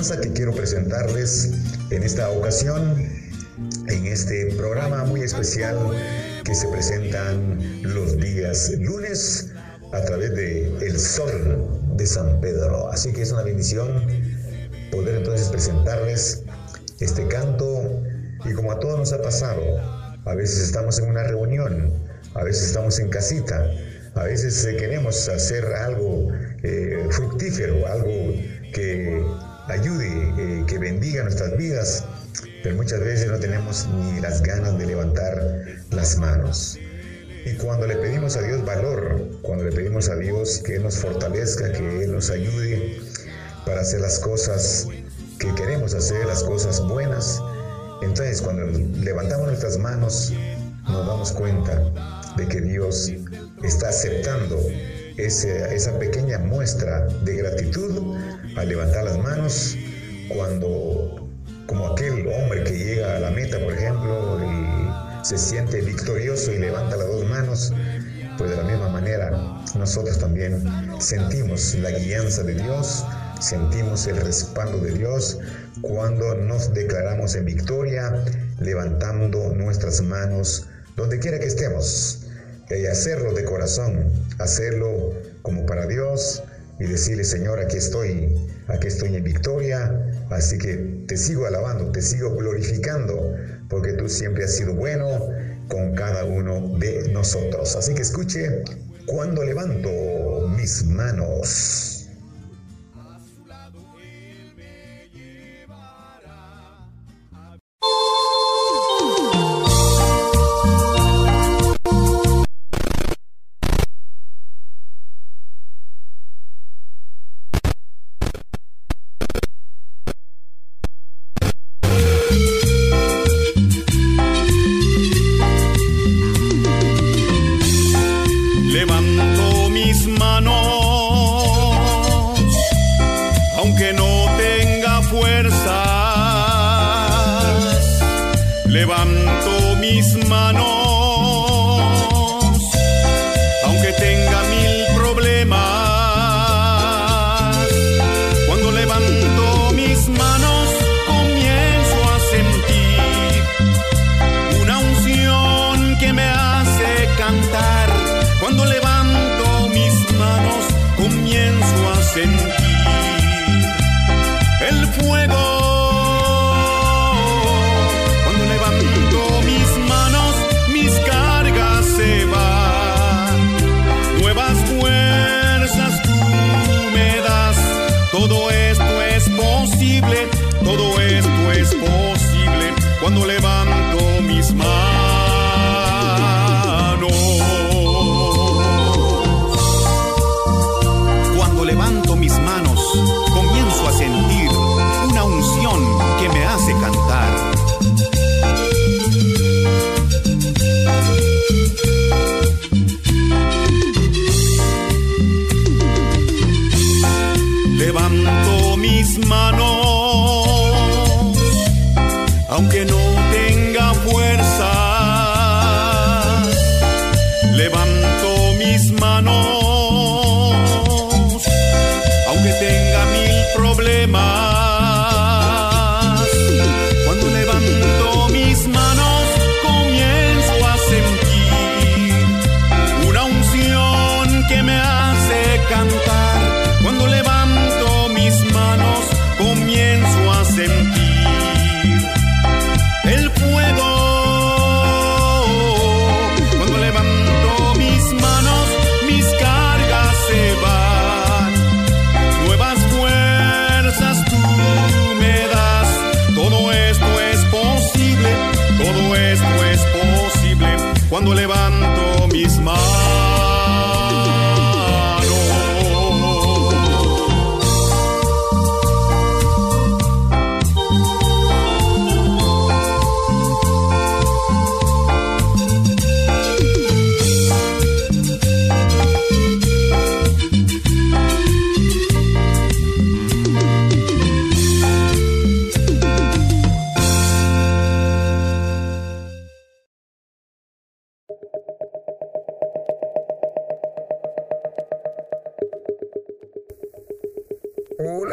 Alabanza que quiero presentarles en esta ocasión, en este programa muy especial que se presentan los días lunes a través de El Sol de San Pedro. Así que es una bendición poder entonces presentarles este canto y como a todos nos ha pasado, a veces estamos en una reunión, a veces estamos en casita, a veces eh, queremos hacer algo eh, fructífero, algo que ayude, eh, que bendiga nuestras vidas, pero muchas veces no tenemos ni las ganas de levantar las manos. Y cuando le pedimos a Dios valor, cuando le pedimos a Dios que nos fortalezca, que nos ayude para hacer las cosas que queremos hacer, las cosas buenas, entonces cuando levantamos nuestras manos nos damos cuenta de que Dios está aceptando esa pequeña muestra de gratitud al levantar las manos cuando, como aquel hombre que llega a la meta, por ejemplo, y se siente victorioso y levanta las dos manos, pues de la misma manera nosotros también sentimos la guianza de Dios, sentimos el respaldo de Dios cuando nos declaramos en victoria, levantando nuestras manos donde quiera que estemos, y hacerlo de corazón, hacerlo como para Dios y decirle, Señor, aquí estoy, aquí estoy en victoria, así que te sigo alabando, te sigo glorificando, porque tú siempre has sido bueno con cada uno de nosotros. Así que escuche, cuando levanto mis manos. Todo esto es posible cuando levanto mis manos.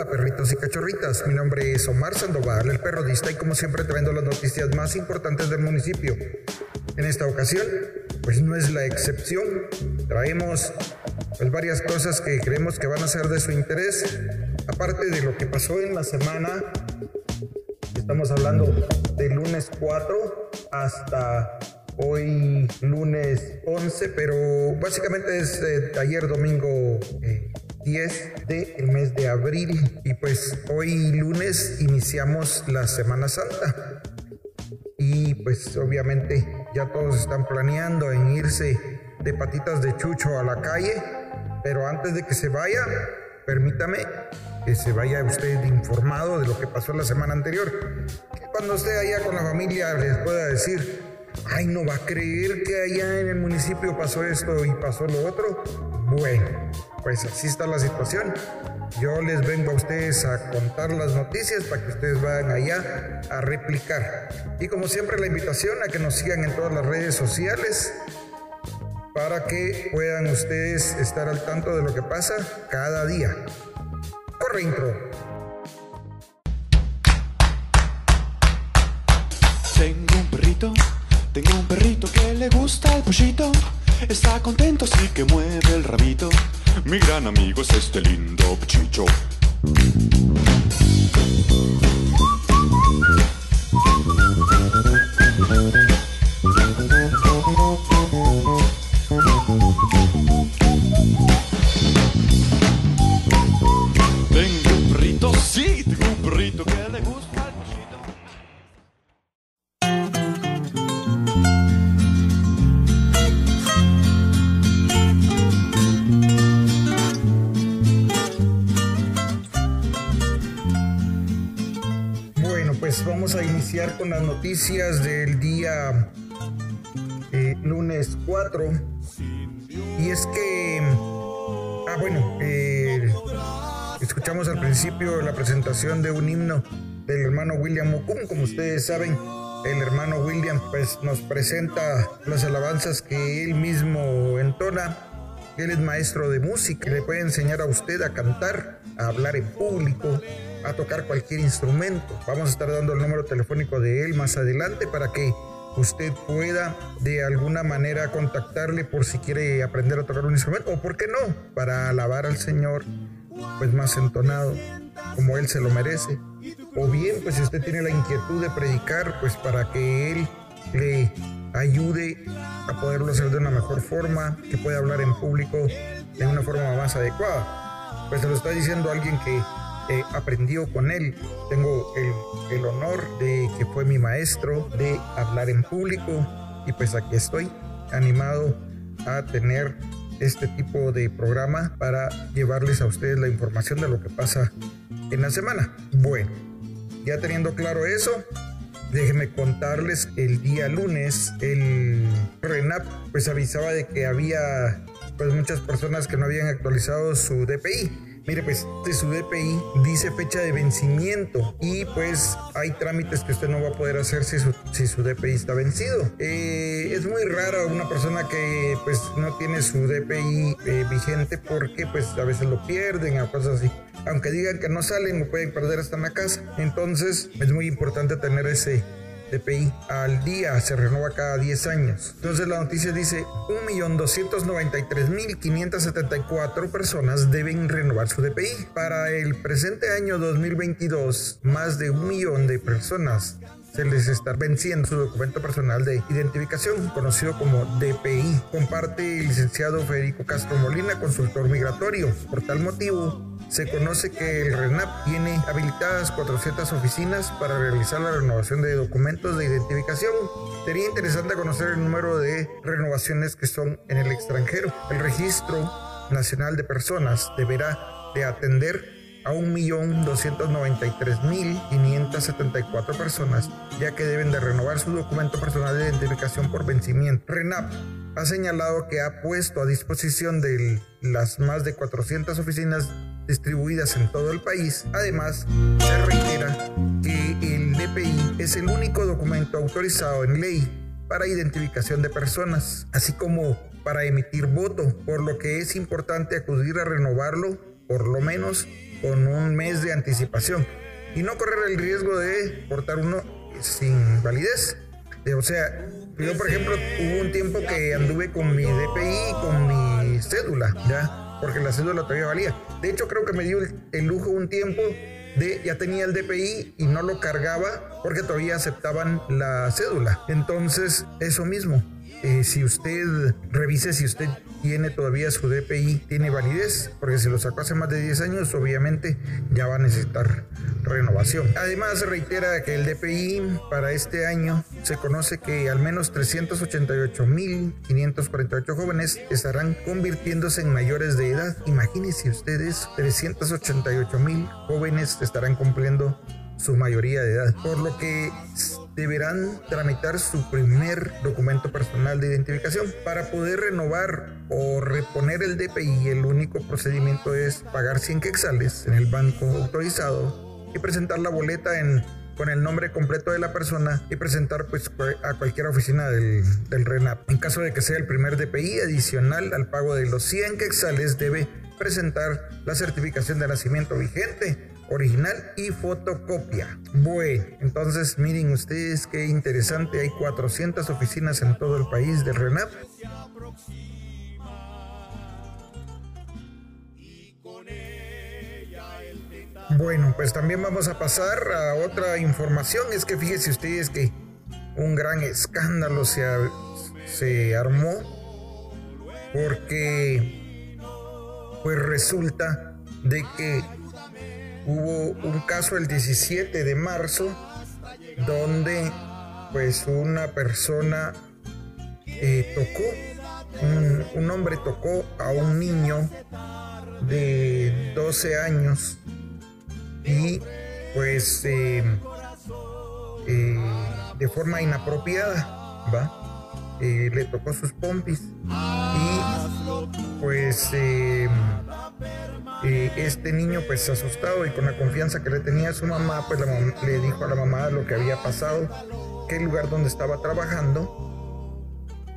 Perritos y cachorritas. Mi nombre es Omar Sandoval, el perrodista, y como siempre te vendo las noticias más importantes del municipio. En esta ocasión, pues no es la excepción. Traemos pues, varias cosas que creemos que van a ser de su interés. Aparte de lo que pasó en la semana, estamos hablando de lunes 4 hasta hoy lunes 11, pero básicamente es eh, ayer domingo eh, 10 del mes de abril y pues hoy lunes iniciamos la Semana Santa y pues obviamente ya todos están planeando en irse de patitas de chucho a la calle, pero antes de que se vaya, permítame que se vaya usted informado de lo que pasó la semana anterior. Cuando esté allá con la familia les pueda decir, ay, no va a creer que allá en el municipio pasó esto y pasó lo otro. Bueno, pues así está la situación. Yo les vengo a ustedes a contar las noticias para que ustedes vayan allá a replicar. Y como siempre la invitación a que nos sigan en todas las redes sociales para que puedan ustedes estar al tanto de lo que pasa cada día. Corre intro. Tengo un perrito, tengo un perrito que le gusta el pollito. Está contento así que mueve el rabito. Mi gran amigo es este lindo chicho. A iniciar con las noticias del día eh, lunes 4. Y es que, ah, bueno, eh, escuchamos al principio la presentación de un himno del hermano William Okun. Como ustedes saben, el hermano William pues, nos presenta las alabanzas que él mismo entona. Él es maestro de música, le puede enseñar a usted a cantar, a hablar en público, a tocar cualquier instrumento. Vamos a estar dando el número telefónico de él más adelante para que usted pueda de alguna manera contactarle por si quiere aprender a tocar un instrumento o por qué no, para alabar al Señor pues más entonado como él se lo merece. O bien, pues si usted tiene la inquietud de predicar, pues para que él le ayude a poderlo hacer de una mejor forma, que pueda hablar en público de una forma más adecuada. Pues se lo está diciendo alguien que eh, aprendió con él. Tengo el, honor de que fue mi maestro de hablar en público y pues aquí estoy animado a tener este tipo de programa para llevarles a ustedes la información de lo que pasa en la semana. Bueno, ya teniendo claro eso, déjenme contarles el día lunes el RENAP pues avisaba de que había pues muchas personas que no habían actualizado su DPI Mire, pues su DPI dice fecha de vencimiento y pues hay trámites que usted no va a poder hacer si su, si su DPI está vencido. Eh, es muy raro una persona que pues no tiene su DPI eh, vigente porque pues a veces lo pierden o cosas así. Aunque digan que no salen, lo pueden perder hasta en la casa. Entonces es muy importante tener ese DPI al día, se renueva cada 10 años. Entonces la noticia dice 1.293.574 personas deben renovar su DPI. Para el presente año 2022, más de un millón de personas se les está venciendo su documento personal de identificación, conocido como DPI. Comparte el licenciado Federico Castro Molina, consultor migratorio. Por tal motivo, se conoce que el RENAP tiene habilitadas 400 oficinas para realizar la renovación de documentos de identificación. Sería interesante conocer el número de renovaciones que son en el extranjero. El Registro Nacional de Personas deberá de atender a 1.293.574 personas, ya que deben de renovar su documento personal de identificación por vencimiento. RENAP ha señalado que ha puesto a disposición de las más de 400 oficinas distribuidas en todo el país. Además, se reitera que el DPI es el único documento autorizado en ley para identificación de personas, así como para emitir voto, por lo que es importante acudir a renovarlo por lo menos con un mes de anticipación y no correr el riesgo de portar uno sin validez. Eh, o sea, yo por ejemplo hubo un tiempo que anduve con mi DPI y con mi cédula, ¿ya? Porque la cédula todavía valía. De hecho creo que me dio el, lujo un tiempo de ya tenía el DPI y no lo cargaba porque todavía aceptaban la cédula. Entonces, eso mismo. Eh, si usted revise si usted tiene todavía su DPI, tiene validez, porque si lo sacó hace más de 10 años, obviamente ya va a necesitar renovación. Además, reitera que el DPI para este año se conoce que al menos 388.548 jóvenes estarán convirtiéndose en mayores de edad. Imagínense ustedes, 388.000 jóvenes estarán cumpliendo su mayoría de edad, por lo que deberán tramitar su primer documento personal de identificación. Para poder renovar o reponer el DPI, el único procedimiento es pagar 100 quexales en el banco autorizado y presentar la boleta en con el nombre completo de la persona y presentar pues a cualquier oficina del, del RENAP. En caso de que sea el primer DPI adicional al pago de los 100 quexales debe presentar la certificación de nacimiento vigente original y fotocopia. Bueno, entonces miren ustedes qué interesante, hay 400 oficinas en todo el país del RENAP. Bueno, pues también vamos a pasar a otra información. Es que fíjense ustedes que un gran escándalo se, se armó porque pues resulta de que hubo un caso el 17 de marzo donde pues una persona eh, tocó, un, hombre tocó a un niño de 12 años y pues eh, eh, de forma inapropiada, ¿va? Le tocó sus pompis y pues este niño pues asustado y con la confianza que le tenía su mamá, pues le dijo a la mamá lo que había pasado, qué lugar donde estaba trabajando,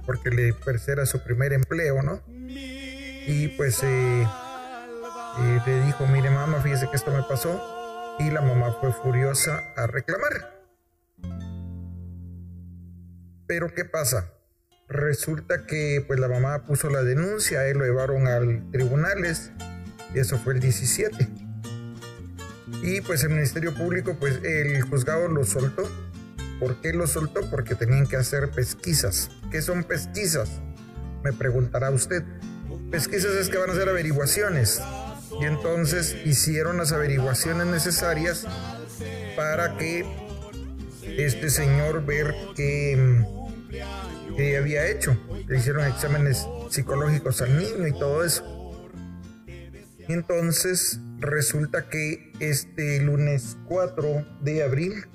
porque le pues, era su primer empleo, ¿no? Y pues eh, eh, le dijo, mire mamá, fíjese que esto me pasó, y la mamá fue furiosa a reclamar. Pero ¿qué pasa? Resulta que pues la mamá puso la denuncia, él lo llevaron al tribunales y eso fue el 17. Y pues el Ministerio Público, pues el juzgado lo soltó. ¿Por qué lo soltó? Porque tenían que hacer pesquisas. ¿Qué son pesquisas? Me preguntará usted. Pesquisas es que van a hacer averiguaciones. Y entonces hicieron las averiguaciones necesarias para que este señor ver qué, qué había hecho. Le hicieron exámenes psicológicos al niño y todo eso. Entonces resulta que este lunes 4 de abril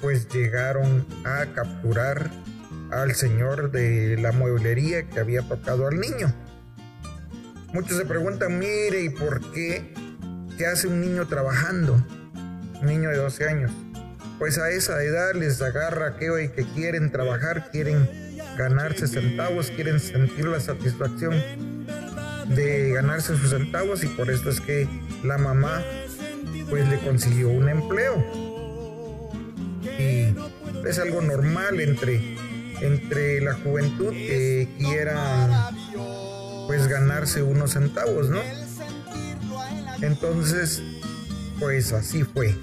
pues llegaron a capturar al señor de la mueblería que había tocado al niño. Muchos se preguntan, mire, ¿y por qué? ¿Qué hace un niño trabajando? Un niño de 12 años. Pues a esa edad les agarra que hoy que quieren trabajar, quieren ganarse centavos, quieren sentir la satisfacción de ganarse sus centavos y por esto es que la mamá pues le consiguió un empleo. Y es algo normal entre, entre la juventud que quiera pues ganarse unos centavos, ¿no? Entonces, pues así fue.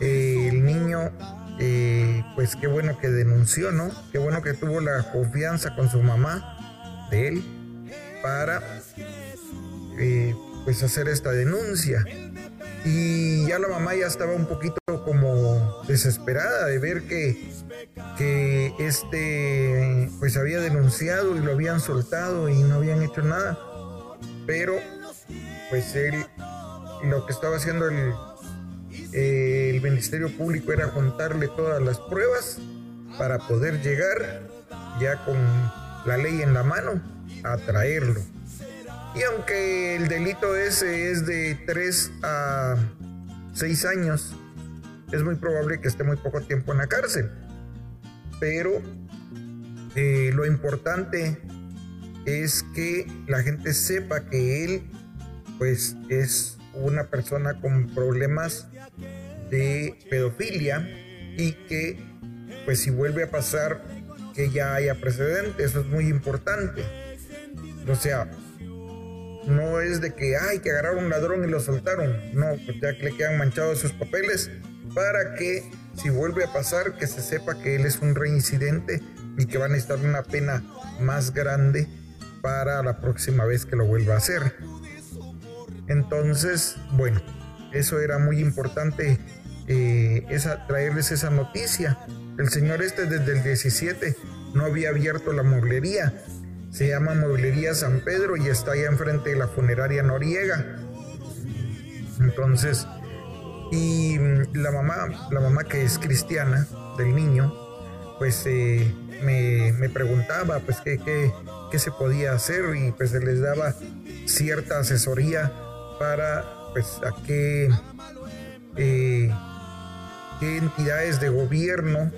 El niño, eh, pues qué bueno que denunció, ¿no? Qué bueno que tuvo la confianza con su mamá de él para eh, pues hacer esta denuncia. Y ya la mamá ya estaba un poquito como desesperada de ver que, que este pues había denunciado y lo habían soltado y no habían hecho nada. Pero pues él lo que estaba haciendo el, el Ministerio Público era juntarle todas las pruebas para poder llegar ya con la ley en la mano a traerlo. Y aunque el delito ese es de 3 a 6 años, es muy probable que esté muy poco tiempo en la cárcel. Pero eh, lo importante es que la gente sepa que él pues es una persona con problemas de pedofilia y que pues si vuelve a pasar que ya haya precedente, eso es muy importante. O sea, no es de que, hay que agarrar un ladrón y lo soltaron. No, pues ya que le quedan manchados sus papeles para que si vuelve a pasar, que se sepa que él es un reincidente y que va a necesitar una pena más grande para la próxima vez que lo vuelva a hacer. Entonces, bueno, eso era muy importante eh, traerles esa noticia. El señor este desde el 17 no había abierto la mueblería se llama Mueblería San Pedro y está allá enfrente de la funeraria Noriega. Entonces, y la mamá, la mamá que es cristiana del niño, pues eh, me, preguntaba pues qué, qué, se podía hacer y pues se les daba cierta asesoría para pues a qué, eh, qué entidades de gobierno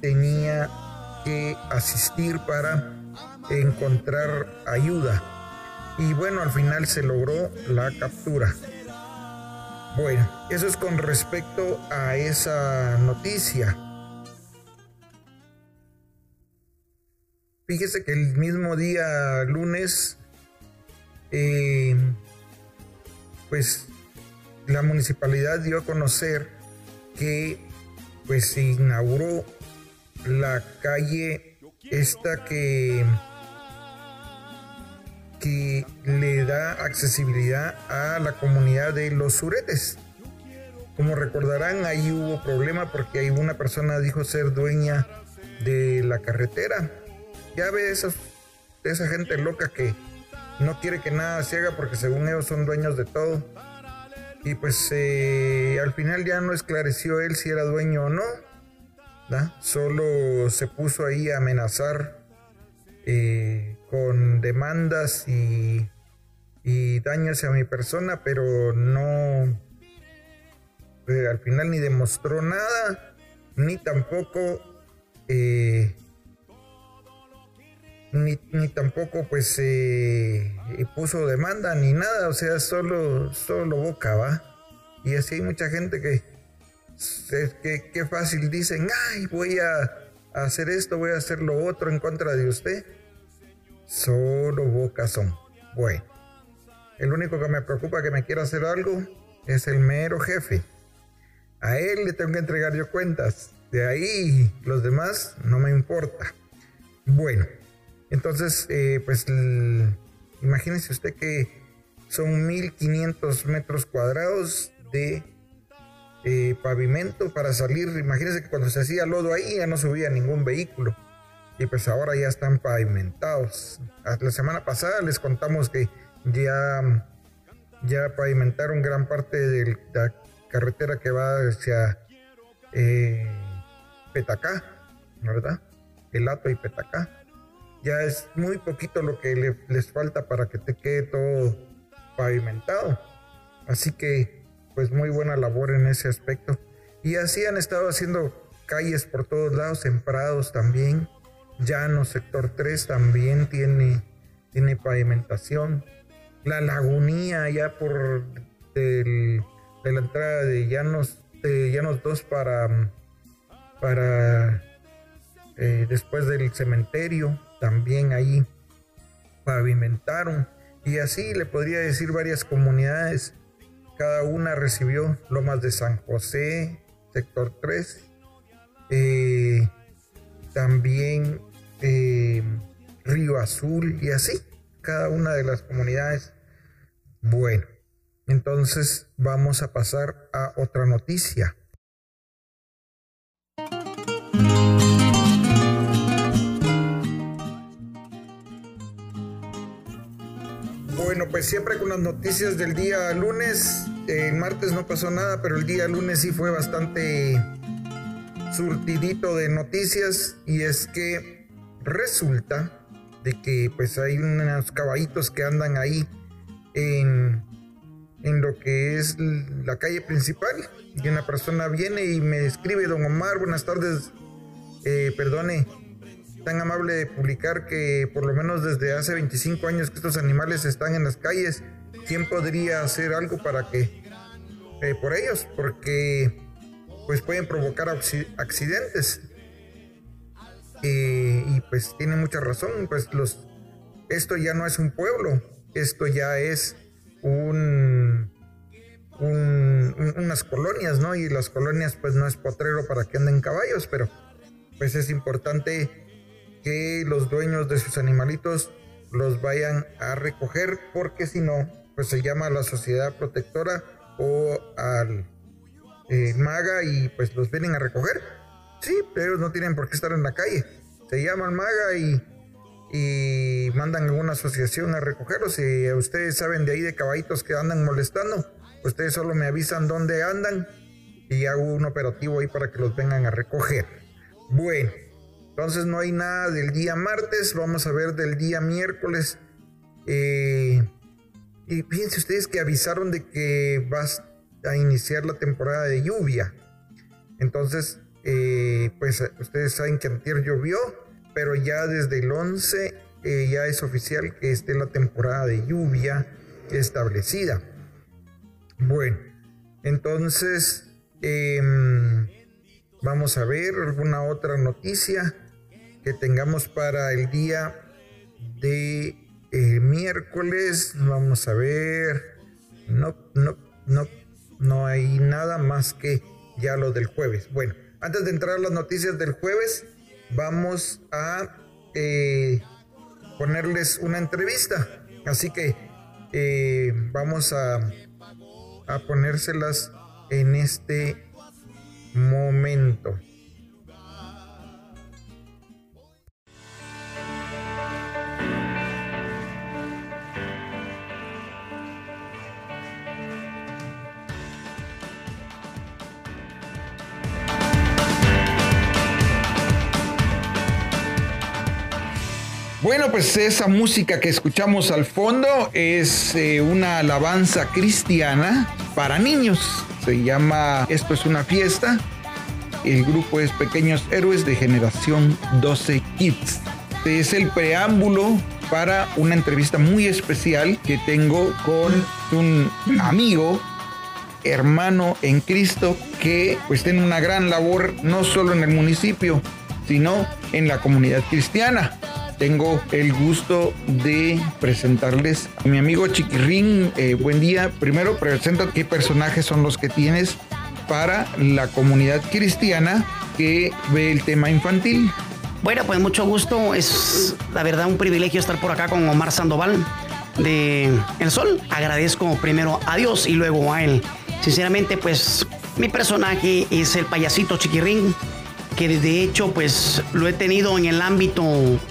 tenía que asistir para encontrar ayuda. Y bueno, al final se logró la captura. Bueno, eso es con respecto a esa noticia. Fíjese que el mismo día lunes, eh, pues la municipalidad dio a conocer que pues se inauguró la calle esta que que le da accesibilidad a la comunidad de los suretes. Como recordarán, ahí hubo problema porque una persona dijo ser dueña de la carretera. Ya ve esa, esa gente loca que no quiere que nada se haga porque según ellos son dueños de todo. Y pues eh, al final ya no esclareció él si era dueño o no. Solo se puso ahí a amenazar eh, con demandas y, daños a mi persona, pero no, eh, al final ni demostró nada, ni tampoco, eh, ni, tampoco pues eh, puso demanda ni nada, o sea, solo, solo boca, ¿va? Y así hay mucha gente que, que, que fácil dicen, ay, voy a hacer esto, voy a hacer lo otro en contra de usted Solo bocas son. Bueno, el único que me preocupa que me quiera hacer algo es el mero jefe. A él le tengo que entregar yo cuentas. De ahí los demás no me importa. Bueno, entonces, eh, pues imagínese usted que son 1500 metros cuadrados de eh, pavimento para salir. Imagínense que cuando se hacía lodo ahí ya no subía ningún vehículo y pues ahora ya están pavimentados. La semana pasada les contamos que ya, ya pavimentaron gran parte de la carretera que va hacia eh, Petacá, ¿verdad? El Ato y Petacá. Ya es muy poquito lo que les falta para que te quede todo pavimentado. Así que, pues muy buena labor en ese aspecto. Y así han estado haciendo calles por todos lados, en prados también Llano, sector 3 también tiene, tiene pavimentación. La lagunía ya por de la entrada de Llanos, de Llanos 2 para, para eh, después del cementerio, también ahí pavimentaron. Y así le podría decir varias comunidades. Cada una recibió Lomas de San José, sector 3. Eh, también eh, Río Azul y así, cada una de las comunidades Bueno, entonces vamos a pasar a otra noticia. Bueno, pues siempre con las noticias del día lunes. El martes no pasó nada, pero el día lunes sí fue bastante surtidito de noticias y es que resulta de que pues hay unos caballitos que andan ahí en, en lo que es la calle principal y una persona viene y me escribe, don Omar, buenas tardes, eh, perdone, tan amable de publicar que por lo menos desde hace 25 años que estos animales están en las calles, ¿quién podría hacer algo para que, eh, por ellos? Porque pues pueden provocar accidentes. Eh, y pues tiene mucha razón, pues los, esto ya no es un pueblo, esto ya es un, unas colonias, ¿no? Y las colonias pues no es potrero para que anden caballos, pero pues es importante que los dueños de sus animalitos los vayan a recoger porque si no, pues se llama a la sociedad protectora o al eh, maga y pues los vienen a recoger. Sí, pero no tienen por qué estar en la calle. Se llaman maga y, y mandan a alguna asociación a recogerlos. Si ustedes saben de ahí de caballitos que andan molestando, ustedes solo me avisan dónde andan y hago un operativo ahí para que los vengan a recoger. Bueno, entonces no hay nada del día martes, vamos a ver del día miércoles. Eh, y fíjense ustedes que avisaron de que vas a iniciar la temporada de lluvia. Entonces, eh, pues ustedes saben que antier llovió, pero ya desde el 11 eh, ya es oficial que esté la temporada de lluvia establecida. Bueno, entonces em, vamos a ver alguna otra noticia que tengamos para el día de eh, miércoles. Vamos a ver. No, no, no, no hay nada más que ya lo del jueves. Bueno, antes de entrar a las noticias del jueves, vamos a eh, ponerles una entrevista. Así que eh, vamos a, a ponérselas en este momento. Pues esa música que escuchamos al fondo es eh, una alabanza cristiana para niños. Se llama Esto es una fiesta. El grupo es Pequeños Héroes de Generación 12 Kids. Es el preámbulo para una entrevista muy especial que tengo con un amigo, hermano en Cristo, que pues tiene una gran labor no solo en el municipio, sino en la comunidad cristiana tengo el gusto de presentarles a mi amigo Chiquirrín. Eh, buen día. Primero, presenta qué personajes son los que tienes para la comunidad cristiana que ve el tema infantil. Bueno, pues mucho gusto. Es la verdad un privilegio estar por acá con Omar Sandoval de El Sol. Agradezco primero a Dios y luego a él. Sinceramente, pues mi personaje es el payasito Chiquirrín que de hecho pues lo he tenido en el ámbito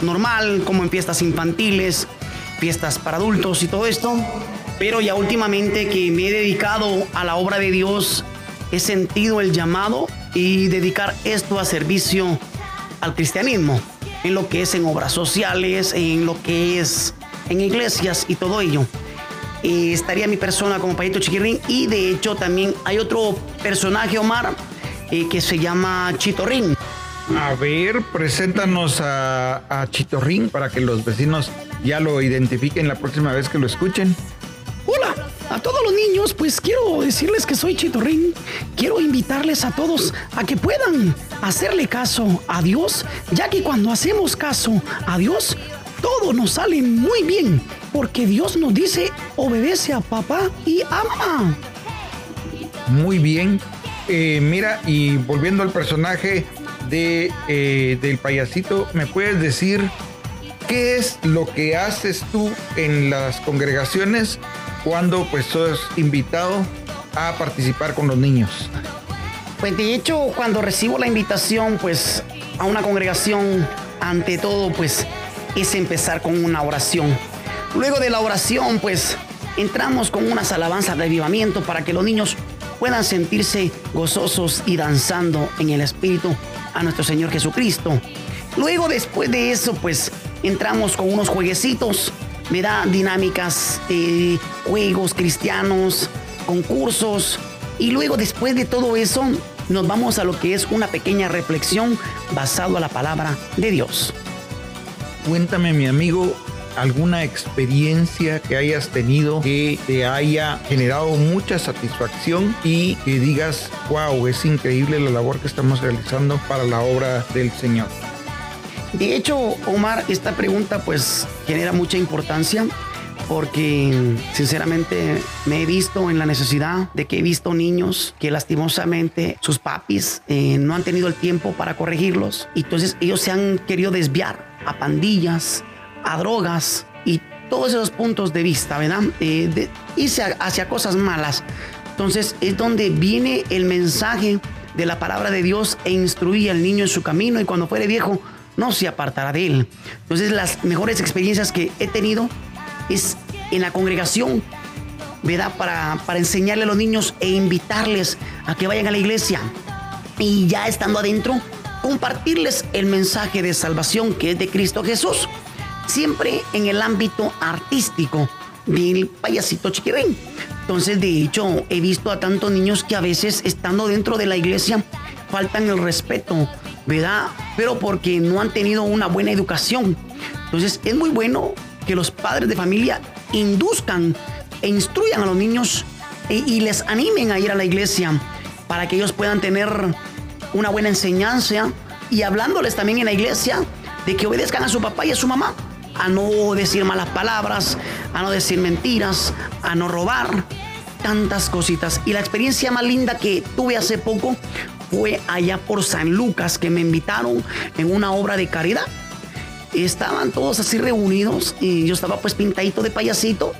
normal, como en fiestas infantiles, fiestas para adultos y todo esto, pero ya últimamente que me he dedicado a la obra de Dios, he sentido el llamado y dedicar esto a servicio al cristianismo, en lo que es en obras sociales, en lo que es en iglesias y todo ello. Eh, estaría mi persona como Payito Chiquirrín y de hecho también hay otro personaje, Omar, eh, que se llama Chitorrín. A ver, preséntanos a, a Chitorrín para que los vecinos ya lo identifiquen la próxima vez que lo escuchen. Hola, a todos los niños, pues quiero decirles que soy Chitorrín. Quiero invitarles a todos a que puedan hacerle caso a Dios, ya que cuando hacemos caso a Dios, todo nos sale muy bien, porque Dios nos dice obedece a papá y a mamá. Muy bien, eh, mira, y volviendo al personaje de, eh, del payasito, ¿me puedes decir qué es lo que haces tú en las congregaciones cuando pues sos invitado a participar con los niños? Pues de hecho, cuando recibo la invitación, pues a una congregación, ante todo, pues es empezar con una oración. Luego de la oración, pues entramos con unas alabanzas de avivamiento para que los niños puedan sentirse gozosos y danzando en el Espíritu a nuestro Señor Jesucristo. Luego, después de eso, pues entramos con unos jueguecitos, da Dinámicas, eh, juegos cristianos, concursos. Y luego, después de todo eso, nos vamos a lo que es una pequeña reflexión basado a la palabra de Dios. Cuéntame, mi amigo, alguna experiencia que hayas tenido que te haya generado mucha satisfacción y que digas, wow, es increíble la labor que estamos realizando para la obra del Señor. De hecho, Omar, esta pregunta pues genera mucha importancia porque sinceramente me he visto en la necesidad de que he visto niños que lastimosamente sus papis eh, no han tenido el tiempo para corregirlos. Y entonces ellos se han querido desviar a pandillas, a drogas y todos esos puntos de vista, ¿verdad? Eh, irse hacia cosas malas. Entonces es donde viene el mensaje de la palabra de Dios e instruye al niño en su camino y cuando fuere viejo no se apartará de él. Entonces las mejores experiencias que he tenido es en la congregación, ¿verdad? Para, para enseñarle a los niños e invitarles a que vayan a la iglesia. Y ya estando adentro, compartirles el mensaje de salvación que es de Cristo Jesús siempre en el ámbito artístico del payasito chiquirín. Entonces, de hecho, he visto a tantos niños que a veces estando dentro de la iglesia faltan el respeto, ¿verdad? Pero porque no han tenido una buena educación. Entonces, es muy bueno que los padres de familia induzcan e instruyan a los niños y, y les animen a ir a la iglesia para que ellos puedan tener una buena enseñanza y hablándoles también en la iglesia de que obedezcan a su papá y a su mamá a no decir malas palabras, a no decir mentiras, a no robar, tantas cositas. Y la experiencia más linda que tuve hace poco fue allá por San Lucas, que me invitaron en una obra de caridad. Estaban todos así reunidos y yo estaba pues pintadito de payasito.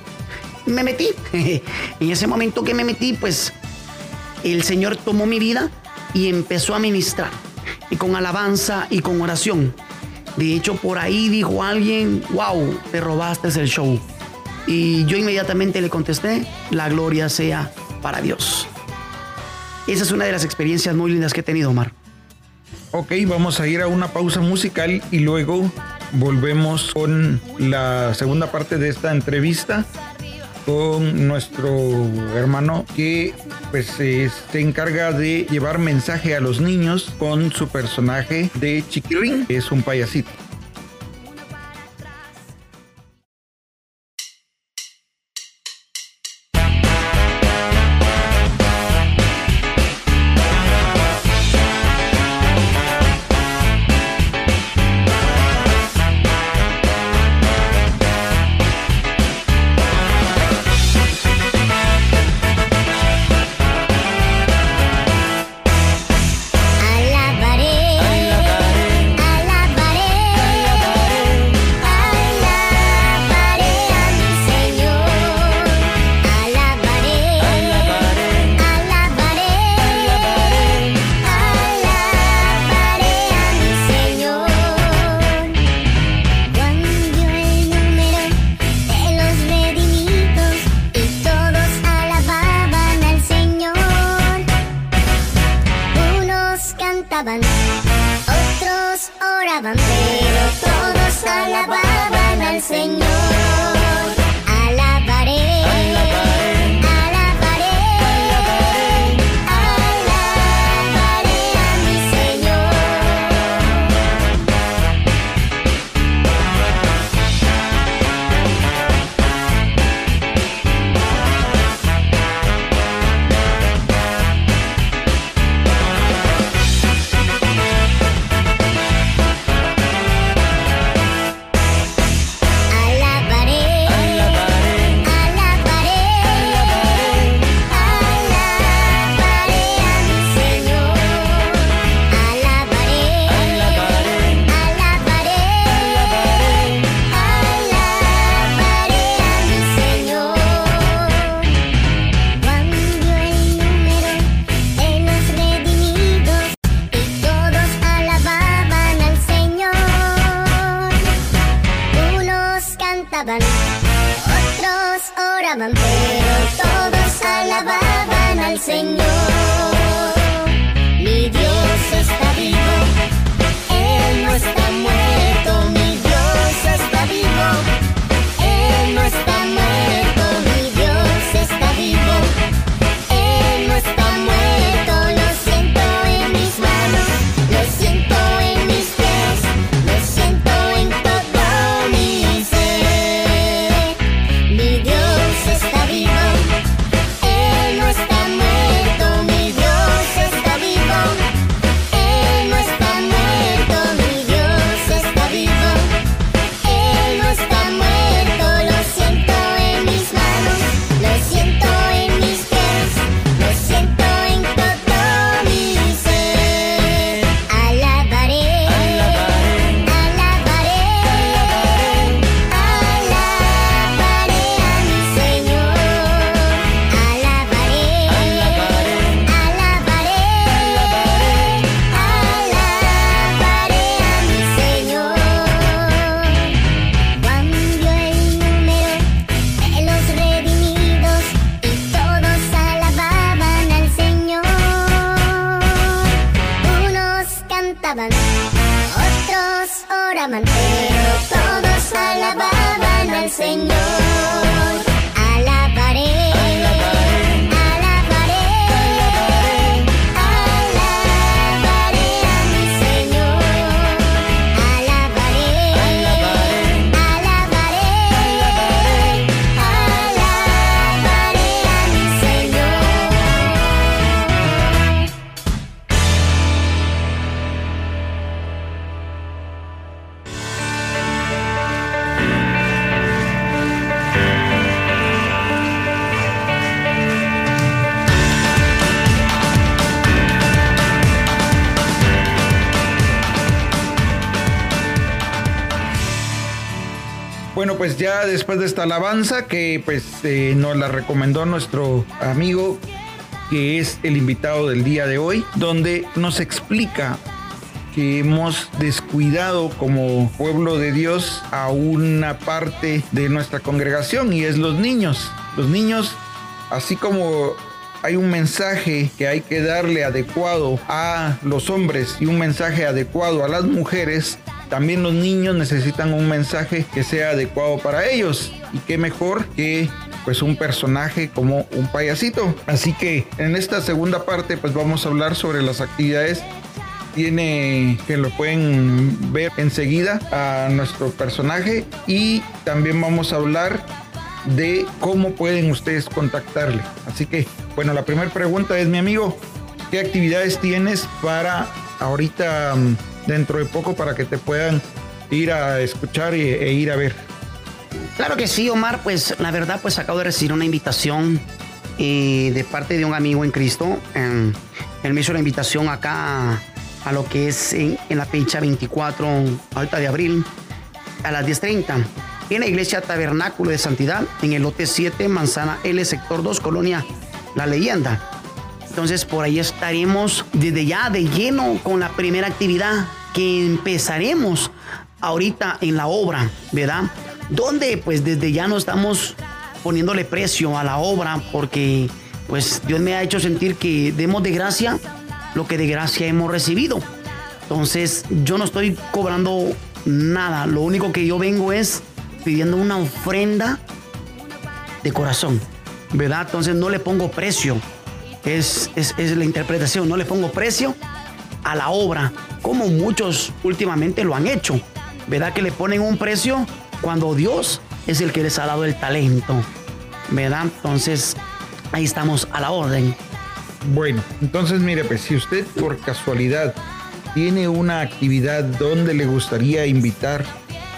Me metí. en ese momento que me metí, pues el Señor tomó mi vida y empezó a ministrar. Y con alabanza y con oración. De hecho, por ahí dijo alguien, wow, te robaste el show. Y yo inmediatamente le contesté, la gloria sea para Dios. Esa es una de las experiencias muy lindas que he tenido, Omar. Ok, vamos a ir a una pausa musical y luego volvemos con la segunda parte de esta entrevista con nuestro hermano que pues se encarga de llevar mensaje a los niños con su personaje de Chiquirín, que es un payasito. Señor. Ya después de esta alabanza que pues eh, nos la recomendó nuestro amigo que es el invitado del día de hoy, donde nos explica que hemos descuidado como pueblo de Dios a una parte de nuestra congregación y es los niños. Los niños, así como hay un mensaje que hay que darle adecuado a los hombres y un mensaje adecuado a las mujeres, también los niños necesitan un mensaje que sea adecuado para ellos. Y qué mejor que pues un personaje como un payasito. Así que en esta segunda parte pues vamos a hablar sobre las actividades tiene que lo pueden ver enseguida a nuestro personaje y también vamos a hablar de cómo pueden ustedes contactarle. Así que, bueno, la primera pregunta es, mi amigo, ¿qué actividades tienes para ahorita mm, dentro de poco para que te puedan ir a escuchar e, ir a ver. Claro que sí, Omar, pues la verdad pues acabo de recibir una invitación eh, de parte de un amigo en Cristo. él me hizo la invitación acá a, lo que es en, la fecha 24, ahorita de abril, a las 10.30, en la iglesia Tabernáculo de Santidad, en el lote 7, Manzana L, sector 2, Colonia La Leyenda. Entonces por ahí estaremos desde ya de lleno con la primera actividad que empezaremos ahorita en la obra, ¿verdad? Donde pues desde ya no estamos poniéndole precio a la obra porque pues Dios me ha hecho sentir que demos de gracia lo que de gracia hemos recibido. Entonces yo no estoy cobrando nada, lo único que yo vengo es pidiendo una ofrenda de corazón, ¿verdad? Entonces no le pongo precio, es, es, es la interpretación, no le pongo precio a la obra, como muchos últimamente lo han hecho. ¿Verdad que le ponen un precio cuando Dios es el que les ha dado el talento? ¿Verdad? Entonces, ahí estamos a la orden. Bueno, entonces mire, pues si usted por casualidad tiene una actividad donde le gustaría invitar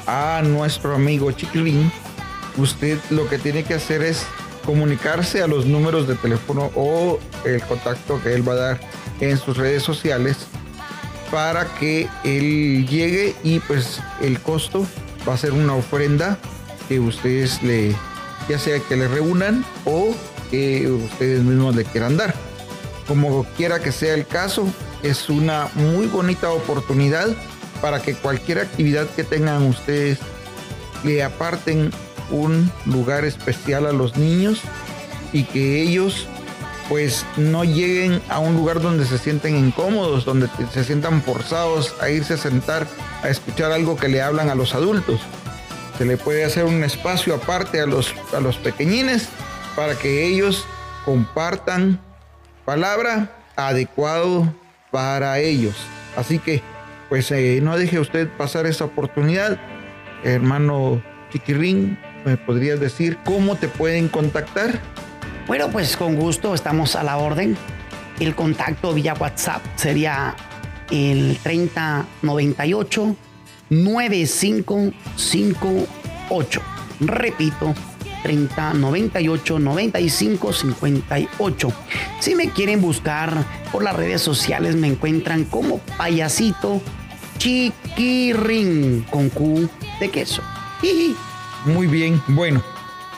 a nuestro amigo Chiquilín, usted lo que tiene que hacer es comunicarse a los números de teléfono o el contacto que él va a dar en sus redes sociales para que él llegue y pues el costo va a ser una ofrenda que ustedes le, ya sea que le reúnan o que ustedes mismos le quieran dar. Como quiera que sea el caso, es una muy bonita oportunidad para que cualquier actividad que tengan ustedes le aparten un lugar especial a los niños y que ellos pues no lleguen a un lugar donde se sienten incómodos, donde se sientan forzados a irse a sentar a escuchar algo que le hablan a los adultos. Se le puede hacer un espacio aparte a los, a los pequeñines para que ellos compartan palabra adecuado para ellos. Así que, pues eh, no deje usted pasar esa oportunidad. Hermano Chiquirrín, ¿me podrías decir cómo te pueden contactar? Bueno, pues con gusto estamos a la orden. El contacto vía WhatsApp sería el 3098 9558. Repito, 30 98 95 58. Si me quieren buscar por las redes sociales, me encuentran como payasito chiquirrin con Q de queso. Muy bien, bueno,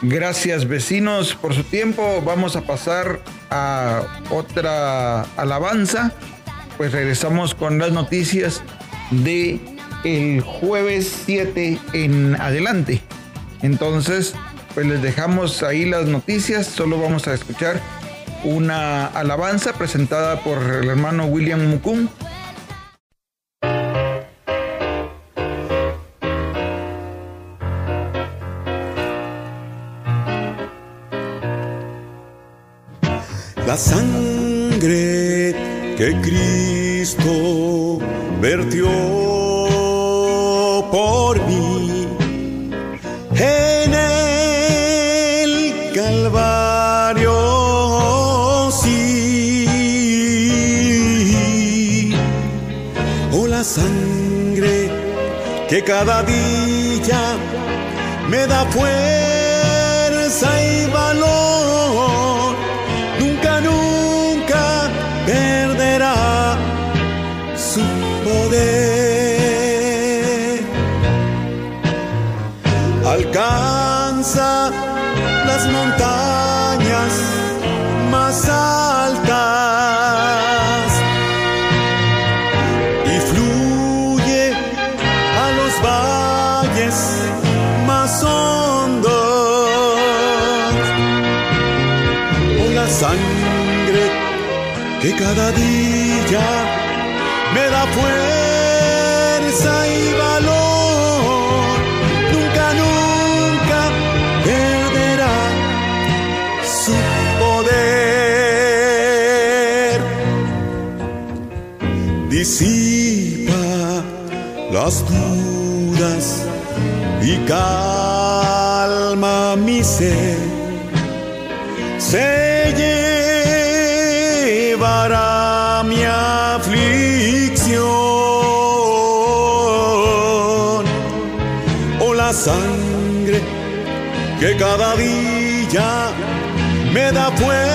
gracias vecinos por su tiempo. Vamos a pasar a otra alabanza. Pues regresamos con las noticias de el jueves 7 en adelante. Entonces, pues les dejamos ahí las noticias, solo vamos a escuchar una alabanza presentada por el hermano William Mukun. La sangre que Cristo vertió por mí en el Calvario, sí. Oh, la sangre que cada día me da fuerza que cada día me da fuerza y valor. Nunca, nunca perderá su poder. Disipa las dudas y calma mi ser. Que cada día me da fuerza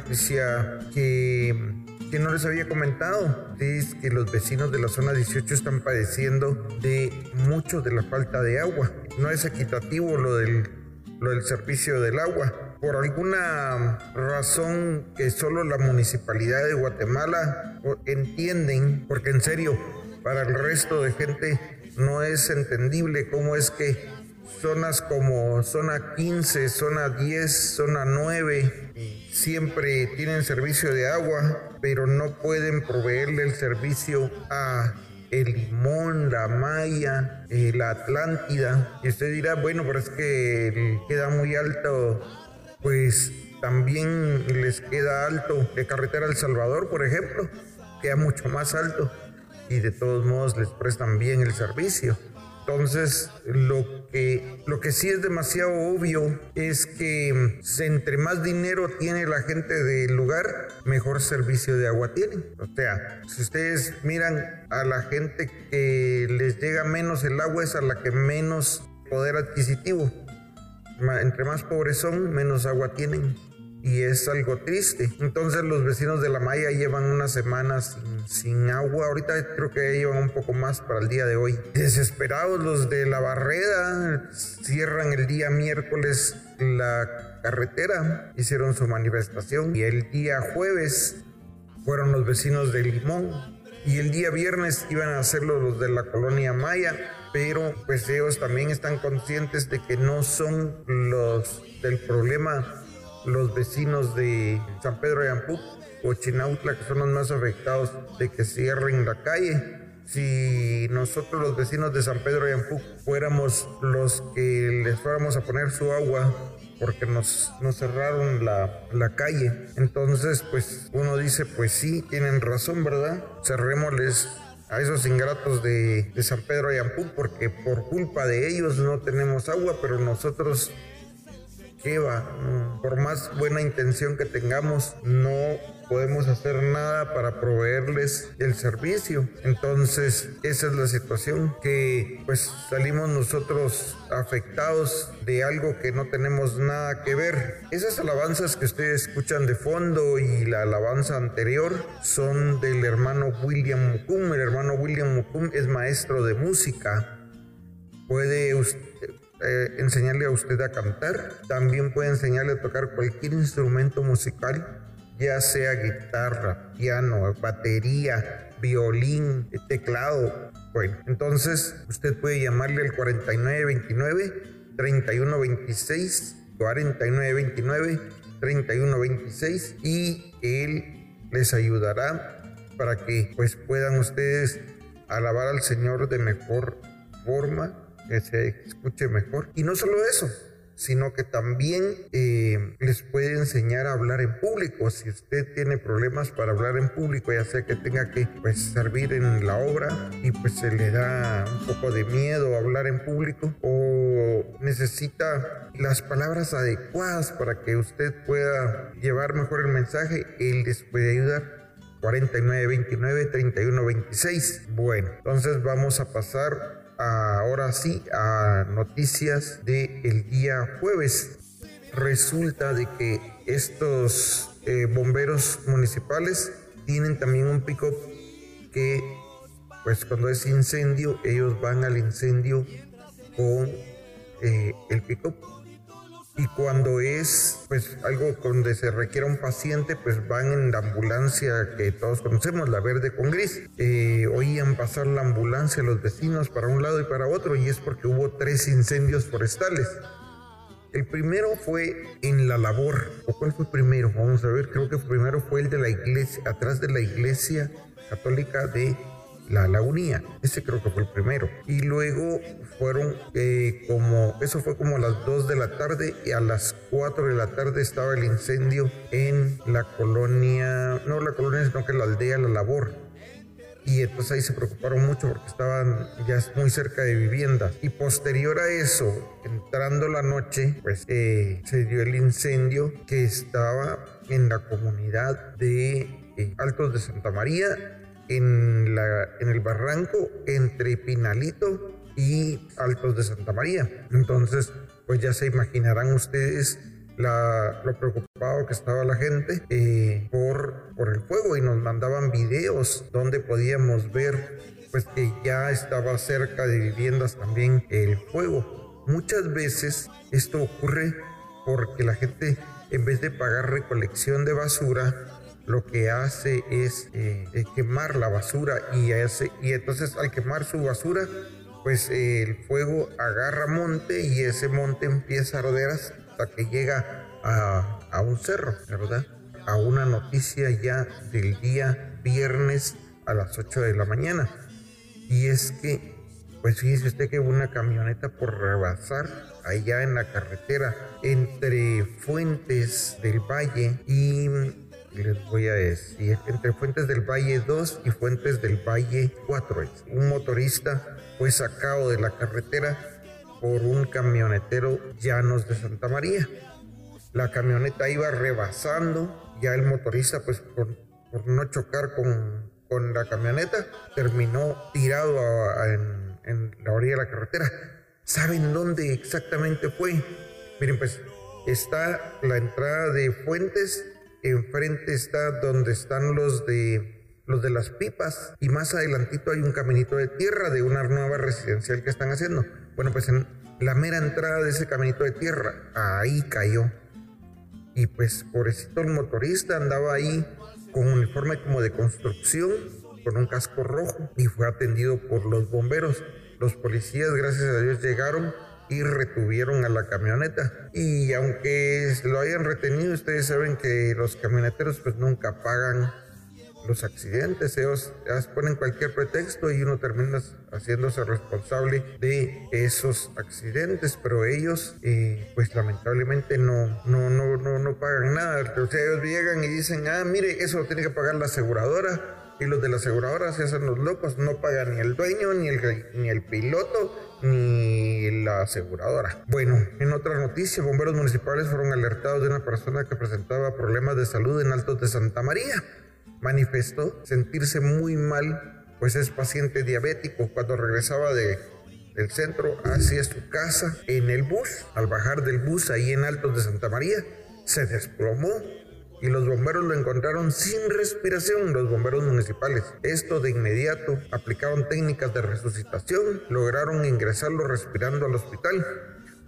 noticia que que no les había comentado es que los vecinos de la zona 18 están padeciendo de mucho de la falta de agua. No es equitativo lo del, lo del servicio del agua. Por alguna razón que solo la municipalidad de Guatemala entienden, porque en serio, para el resto de gente no es entendible cómo es que zonas como zona 15, zona 10, zona 9, siempre tienen servicio de agua, pero no pueden proveerle el servicio a el Limón, la Maya, eh, la Atlántida. Y usted dirá, bueno, pero es que queda muy alto, pues también les queda alto de carretera El Salvador, por ejemplo, queda mucho más alto y de todos modos les prestan bien el servicio. Entonces, lo que, lo que sí es demasiado obvio es que entre más dinero tiene la gente del lugar, mejor servicio de agua tienen. O sea, si ustedes miran a la gente que les llega menos el agua, es a la que menos poder adquisitivo. Entre más pobres son, menos agua tienen y es algo triste. Entonces los vecinos de la Maya llevan unas semanas sin, agua. Ahorita creo que llevan un poco más para el día de hoy. Desesperados los de la Barreda cierran el día miércoles la carretera, hicieron su manifestación y el día jueves fueron los vecinos de Limón y el día viernes iban a hacerlo los de la colonia Maya, pero pues ellos también están conscientes de que no son los del problema los vecinos de San Pedro de Ampú o Chinautla, que son los más afectados de que cierren la calle. Si nosotros los vecinos de San Pedro de Ampú fuéramos los que les fuéramos a poner su agua porque nos, nos cerraron la, la, calle. Entonces, pues uno dice, pues sí, tienen razón, ¿verdad? Cerrémosles a esos ingratos de, de San Pedro de Ampú porque por culpa de ellos no tenemos agua, pero nosotros ¿qué va? Por más buena intención que tengamos, no podemos hacer nada para proveerles el servicio. Entonces, esa es la situación que pues salimos nosotros afectados de algo que no tenemos nada que ver. Esas alabanzas que ustedes escuchan de fondo y la alabanza anterior son del hermano William Mukum. El hermano William Mukum es maestro de música. Puede usted eh, enseñarle a usted a cantar, también puede enseñarle a tocar cualquier instrumento musical, ya sea guitarra, piano, batería, violín, teclado. Bueno, entonces usted puede llamarle al 4929 3126 4929 3126 y él les ayudará para que pues puedan ustedes alabar al Señor de mejor forma que se escuche mejor. Y no solo eso, sino que también eh, les puede enseñar a hablar en público. Si usted tiene problemas para hablar en público, ya sea que tenga que pues, servir en la obra y pues se le da un poco de miedo hablar en público o necesita las palabras adecuadas para que usted pueda llevar mejor el mensaje, él les puede ayudar. 4929 3126. Bueno, entonces vamos a pasar ahora sí a noticias del día jueves. Resulta de que estos eh, bomberos municipales tienen también un pick-up que pues cuando es incendio ellos van al incendio con eh, el pick-up y cuando es pues algo donde se requiera un paciente pues van en la ambulancia que todos conocemos la verde con gris. Eh, oían pasar la ambulancia los vecinos para un lado y para otro y es porque hubo tres incendios forestales. El primero fue en la labor. O cuál fue primero vamos a ver creo que primero fue el de la iglesia atrás de la iglesia católica de la lagunía. Ese creo que fue el primero. Y luego fueron eh, como, eso fue como a las 2 de la tarde y a las 4 de la tarde estaba el incendio en la colonia, no la colonia, sino que la aldea La Labor. Y entonces ahí se preocuparon mucho porque estaban ya muy cerca de viviendas. Y posterior a eso, entrando la noche, pues eh, se dio el incendio que estaba en la comunidad de eh, Altos de Santa María en, la, en el barranco entre Pinalito y Altos de Santa María. Entonces, pues ya se imaginarán ustedes lo preocupado que estaba la gente eh, por, por el fuego y nos mandaban videos donde podíamos ver pues que ya estaba cerca de viviendas también el fuego. Muchas veces esto ocurre porque la gente en vez de pagar recolección de basura lo que hace es eh, eh, quemar la basura y, hace, y entonces al quemar su basura pues el fuego agarra monte y ese monte empieza a arder hasta que llega a, a un cerro, ¿verdad? A una noticia ya del día viernes a las 8 de la mañana. Y es que, pues fíjese usted que una camioneta por rebasar allá en la carretera entre Fuentes del Valle y les voy a decir, entre Fuentes del Valle 2 y Fuentes del Valle 4. Un motorista fue sacado de la carretera por un camionetero llanos de Santa María. La camioneta iba rebasando, ya el motorista pues por, no chocar con, con, la camioneta terminó tirado en, en la orilla de la carretera. ¿Saben dónde exactamente fue? Miren pues está la entrada de Fuentes enfrente está donde están los de los de las pipas y más adelantito hay un caminito de tierra de una nueva residencial que están haciendo. Bueno, pues en la mera entrada de ese caminito de tierra, ahí cayó. Y pues pobrecito el motorista andaba ahí con un uniforme como de construcción, con un casco rojo y fue atendido por los bomberos. Los policías, gracias a Dios, llegaron y retuvieron a la camioneta. Y aunque lo hayan retenido, ustedes saben que los camioneteros pues nunca pagan los accidentes, ellos, ponen cualquier pretexto y uno termina haciéndose responsable de esos accidentes, pero ellos eh, pues lamentablemente no, no, no, no, no pagan nada. O sea, ellos llegan y dicen, ah, mire, eso lo tiene que pagar la aseguradora. Y los de la aseguradora se hacen los locos, no pagan ni el dueño, ni el, ni el piloto, ni la aseguradora. Bueno, en otra noticia, bomberos municipales fueron alertados de una persona que presentaba problemas de salud en Altos de Santa María. Manifestó sentirse muy mal, pues es paciente diabético. Cuando regresaba de, del centro hacia su casa en el bus, al bajar del bus ahí en Altos de Santa María, se desplomó y los bomberos lo encontraron sin respiración, los bomberos municipales. Esto de inmediato aplicaron técnicas de resucitación, lograron ingresarlo respirando al hospital,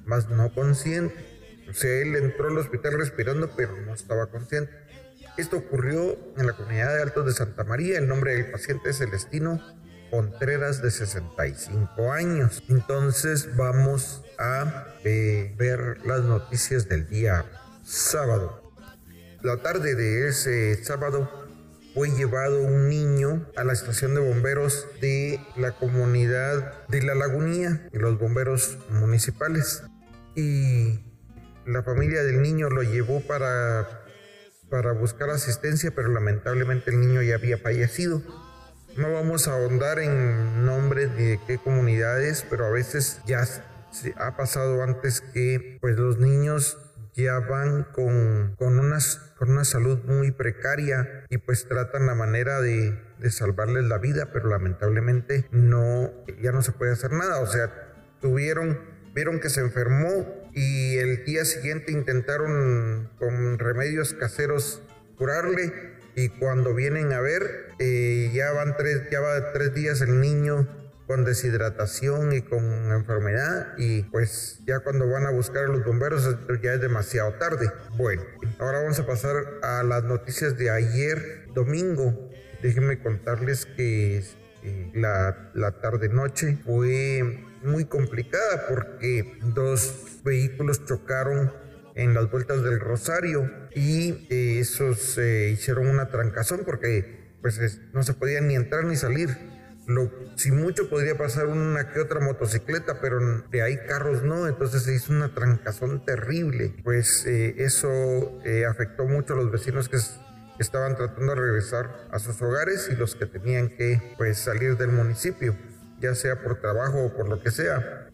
mas no consciente. O sea, él entró al hospital respirando, pero no estaba consciente. Esto ocurrió en la comunidad de Altos de Santa María. El nombre del paciente es Celestino Contreras, de 65 años. Entonces vamos a ver las noticias del día sábado. La tarde de ese sábado fue llevado un niño a la estación de bomberos de la comunidad de La Lagunía, los bomberos municipales. Y la familia del niño lo llevó para, para buscar asistencia, pero lamentablemente el niño ya había fallecido. No vamos a ahondar en nombres de qué comunidades, pero a veces ya ha pasado antes que pues los niños ya van con, con, unas, con una salud muy precaria y pues tratan la manera de, de salvarles la vida, pero lamentablemente no, ya no se puede hacer nada. O sea, tuvieron, vieron que se enfermó y el día siguiente intentaron con remedios caseros curarle y cuando vienen a ver, eh, ya van tres, ya va tres días el niño con deshidratación y con enfermedad y pues ya cuando van a buscar a los bomberos ya es demasiado tarde. Bueno, ahora vamos a pasar a las noticias de ayer domingo. Déjenme contarles que eh, la, la tarde-noche fue muy complicada porque dos vehículos chocaron en las vueltas del Rosario y eh, esos eh, hicieron una trancazón porque pues no se podía ni entrar ni salir lo, si mucho podría pasar una que otra motocicleta, pero de ahí carros no, entonces se hizo una trancazón terrible. Pues eh, eso eh, afectó mucho a los vecinos que estaban tratando de regresar a sus hogares y los que tenían que pues, salir del municipio, ya sea por trabajo o por lo que sea.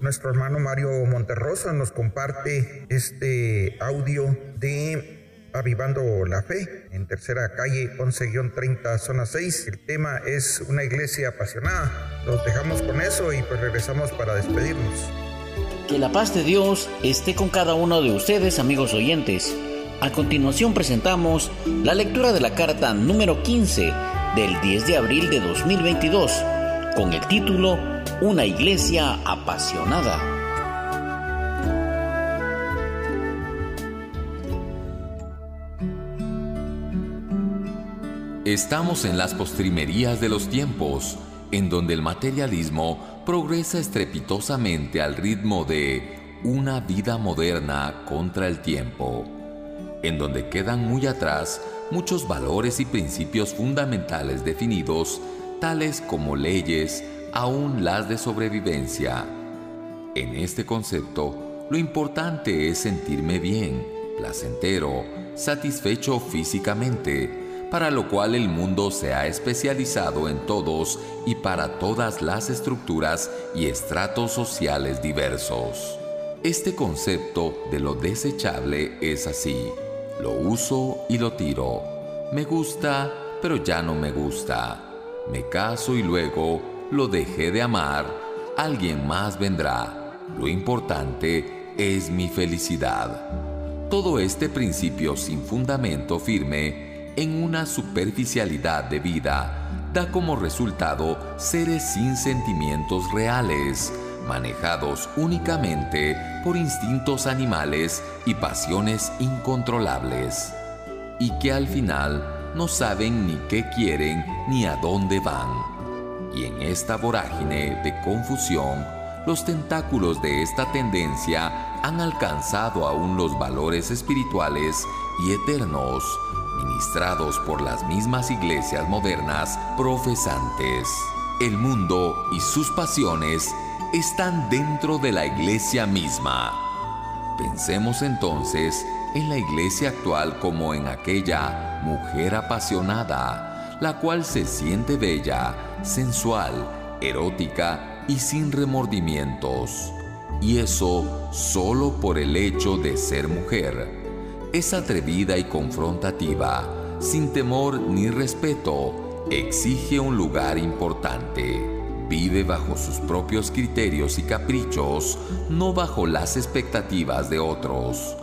Nuestro hermano Mario Monterrosa nos comparte este audio de Avivando la Fe, en tercera calle 11-30, zona 6. El tema es una iglesia apasionada. Nos dejamos con eso y pues regresamos para despedirnos. Que la paz de Dios esté con cada uno de ustedes, amigos oyentes. A continuación presentamos la lectura de la carta número 15 del 10 de abril de 2022 con el título Una iglesia apasionada. Estamos en las postrimerías de los tiempos, en donde el materialismo progresa estrepitosamente al ritmo de una vida moderna contra el tiempo, en donde quedan muy atrás muchos valores y principios fundamentales definidos, tales como leyes, aún las de sobrevivencia. En este concepto, lo importante es sentirme bien, placentero, satisfecho físicamente, para lo cual el mundo se ha especializado en todos y para todas las estructuras y estratos sociales diversos. Este concepto de lo desechable es así. Lo uso y lo tiro. Me gusta, pero ya no me gusta. Me caso y luego lo dejé de amar. Alguien más vendrá. Lo importante es mi felicidad. Todo este principio sin fundamento firme en una superficialidad de vida, da como resultado seres sin sentimientos reales, manejados únicamente por instintos animales y pasiones incontrolables, y que al final no saben ni qué quieren ni a dónde van. Y en esta vorágine de confusión, los tentáculos de esta tendencia han alcanzado aún los valores espirituales y eternos, ministrados por las mismas iglesias modernas profesantes. El mundo y sus pasiones están dentro de la iglesia misma. Pensemos entonces en la iglesia actual como en aquella mujer apasionada, la cual se siente bella, sensual, erótica y sin remordimientos. Y eso solo por el hecho de ser mujer es atrevida y confrontativa, sin temor ni respeto, exige un lugar importante. Vive bajo sus propios criterios y caprichos, no bajo las expectativas de otros.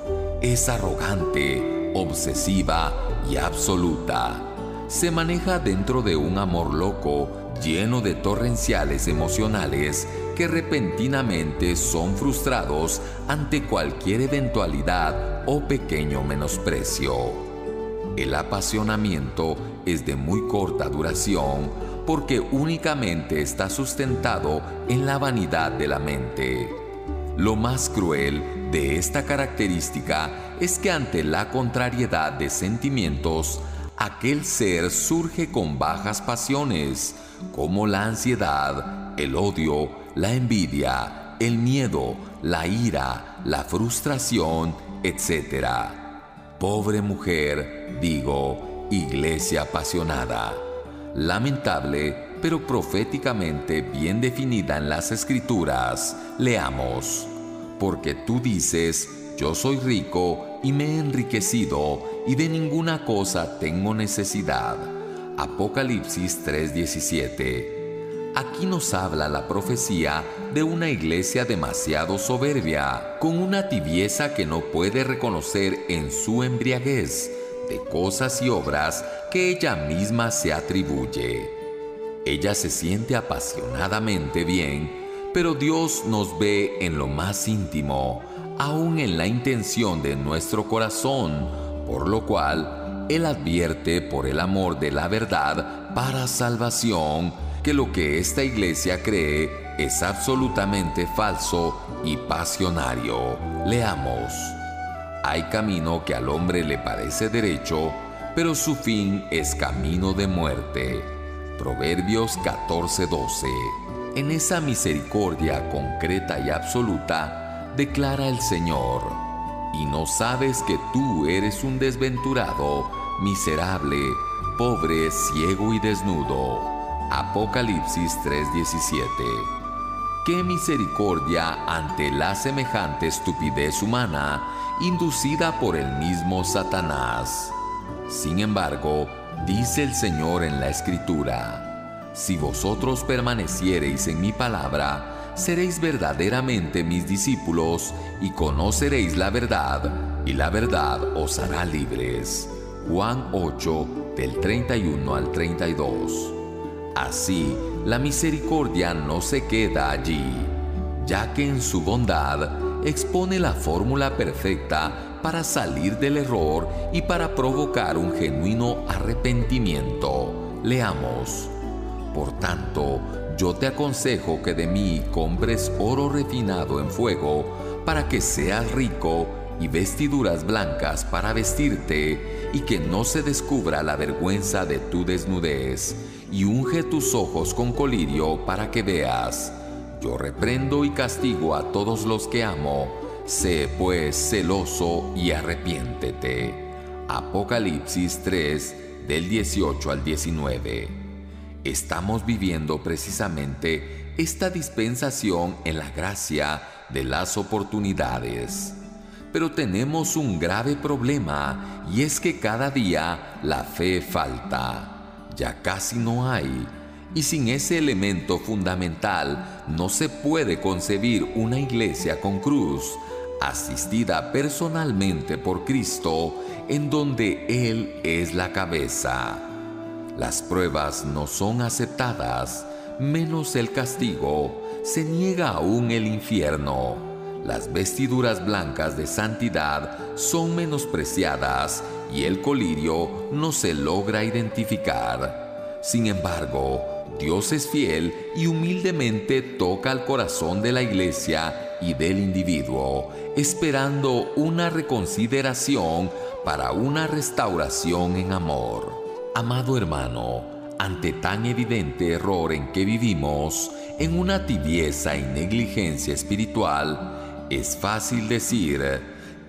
Es arrogante, obsesiva y absoluta. Se maneja dentro de un amor loco, lleno de torrenciales emocionales que repentinamente son frustrados ante cualquier eventualidad o pequeño menosprecio. El apasionamiento es de muy corta duración porque únicamente está sustentado en la vanidad de la mente. Lo más cruel de esta característica es que ante la contrariedad de sentimientos, aquel ser surge con bajas pasiones, como la ansiedad, el odio, la envidia, el miedo, la ira, la frustración, etc. Pobre mujer, digo, iglesia apasionada. Lamentable, pero proféticamente bien definida en las escrituras. Leamos. Porque tú dices, yo soy rico y me he enriquecido y de ninguna cosa tengo necesidad. Apocalipsis 3:17 Aquí nos habla la profecía de una iglesia demasiado soberbia, con una tibieza que no puede reconocer en su embriaguez de cosas y obras que ella misma se atribuye. Ella se siente apasionadamente bien, pero Dios nos ve en lo más íntimo, aún en la intención de nuestro corazón, por lo cual Él advierte por el amor de la verdad para salvación, que lo que esta iglesia cree es absolutamente falso y pasionario. Leamos. Hay camino que al hombre le parece derecho, pero su fin es camino de muerte. Proverbios 14:12. En esa misericordia concreta y absoluta, declara el Señor, y no sabes que tú eres un desventurado, miserable, pobre, ciego y desnudo Apocalipsis 3:17. Qué misericordia ante la semejante estupidez humana inducida por el mismo Satanás. Sin embargo, dice el Señor en la Escritura, si vosotros permaneciereis en mi palabra, seréis verdaderamente mis discípulos y conoceréis la verdad, y la verdad os hará libres. Juan 8, del 31 al 32. Así, la misericordia no se queda allí, ya que en su bondad expone la fórmula perfecta para salir del error y para provocar un genuino arrepentimiento. Leamos. Por tanto, yo te aconsejo que de mí compres oro refinado en fuego, para que seas rico, y vestiduras blancas para vestirte, y que no se descubra la vergüenza de tu desnudez, y unge tus ojos con colirio para que veas. Yo reprendo y castigo a todos los que amo, sé pues celoso y arrepiéntete. Apocalipsis 3, del 18 al 19. Estamos viviendo precisamente esta dispensación en la gracia de las oportunidades. Pero tenemos un grave problema y es que cada día la fe falta. Ya casi no hay. Y sin ese elemento fundamental no se puede concebir una iglesia con cruz, asistida personalmente por Cristo, en donde Él es la cabeza. Las pruebas no son aceptadas, menos el castigo, se niega aún el infierno. Las vestiduras blancas de santidad son menospreciadas y el colirio no se logra identificar. Sin embargo, Dios es fiel y humildemente toca el corazón de la iglesia y del individuo, esperando una reconsideración para una restauración en amor. Amado hermano, ante tan evidente error en que vivimos, en una tibieza y negligencia espiritual, es fácil decir,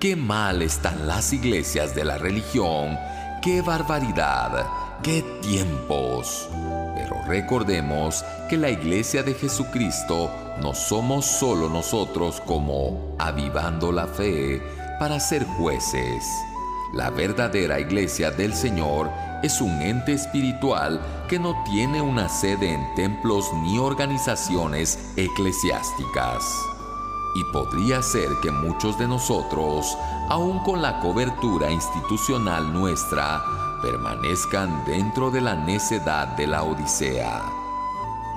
qué mal están las iglesias de la religión, qué barbaridad, qué tiempos. Pero recordemos que la iglesia de Jesucristo no somos solo nosotros como avivando la fe para ser jueces. La verdadera iglesia del Señor es un ente espiritual que no tiene una sede en templos ni organizaciones eclesiásticas. Y podría ser que muchos de nosotros, aun con la cobertura institucional nuestra, permanezcan dentro de la necedad de la Odisea.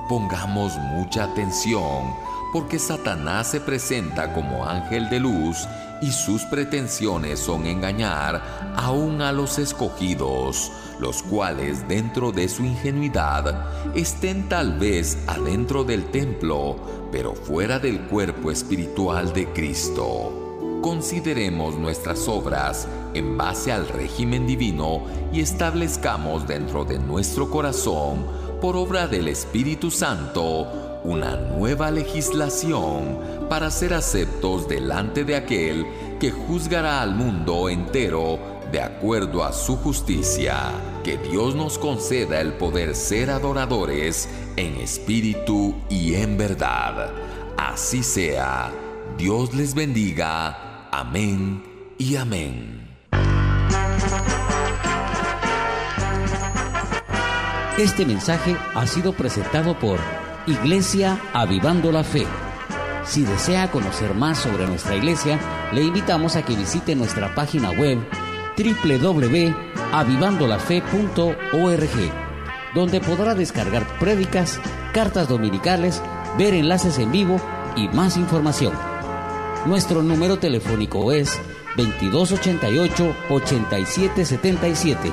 Pongamos mucha atención porque Satanás se presenta como ángel de luz y sus pretensiones son engañar aún a los escogidos, los cuales dentro de su ingenuidad estén tal vez adentro del templo, pero fuera del cuerpo espiritual de Cristo. Consideremos nuestras obras en base al régimen divino y establezcamos dentro de nuestro corazón, por obra del Espíritu Santo, una nueva legislación para ser aceptos delante de aquel que juzgará al mundo entero de acuerdo a su justicia. Que Dios nos conceda el poder ser adoradores en espíritu y en verdad. Así sea. Dios les bendiga. Amén y amén. Este mensaje ha sido presentado por Iglesia Avivando la Fe. Si desea conocer más sobre nuestra iglesia, le invitamos a que visite nuestra página web www.avivandolafe.org, donde podrá descargar prédicas, cartas dominicales, ver enlaces en vivo y más información. Nuestro número telefónico es 2288 8777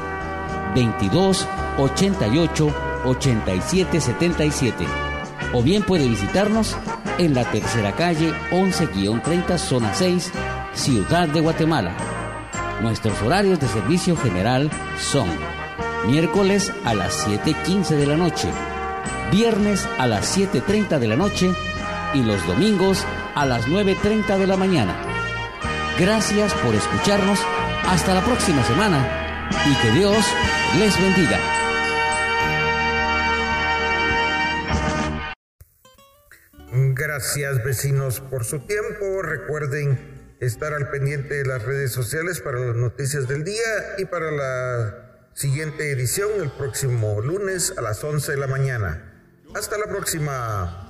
2288 8777 o bien puede visitarnos en la tercera calle 11-30 zona 6, Ciudad de Guatemala. Nuestros horarios de servicio general son miércoles a las 7.15 de la noche, viernes a las 7.30 de la noche y los domingos a las 9.30 de la mañana. Gracias por escucharnos. Hasta la próxima semana y que Dios les bendiga. Gracias vecinos por su tiempo. Recuerden estar al pendiente de las redes sociales para las noticias del día y para la siguiente edición el próximo lunes a las 11 de la mañana. Hasta la próxima.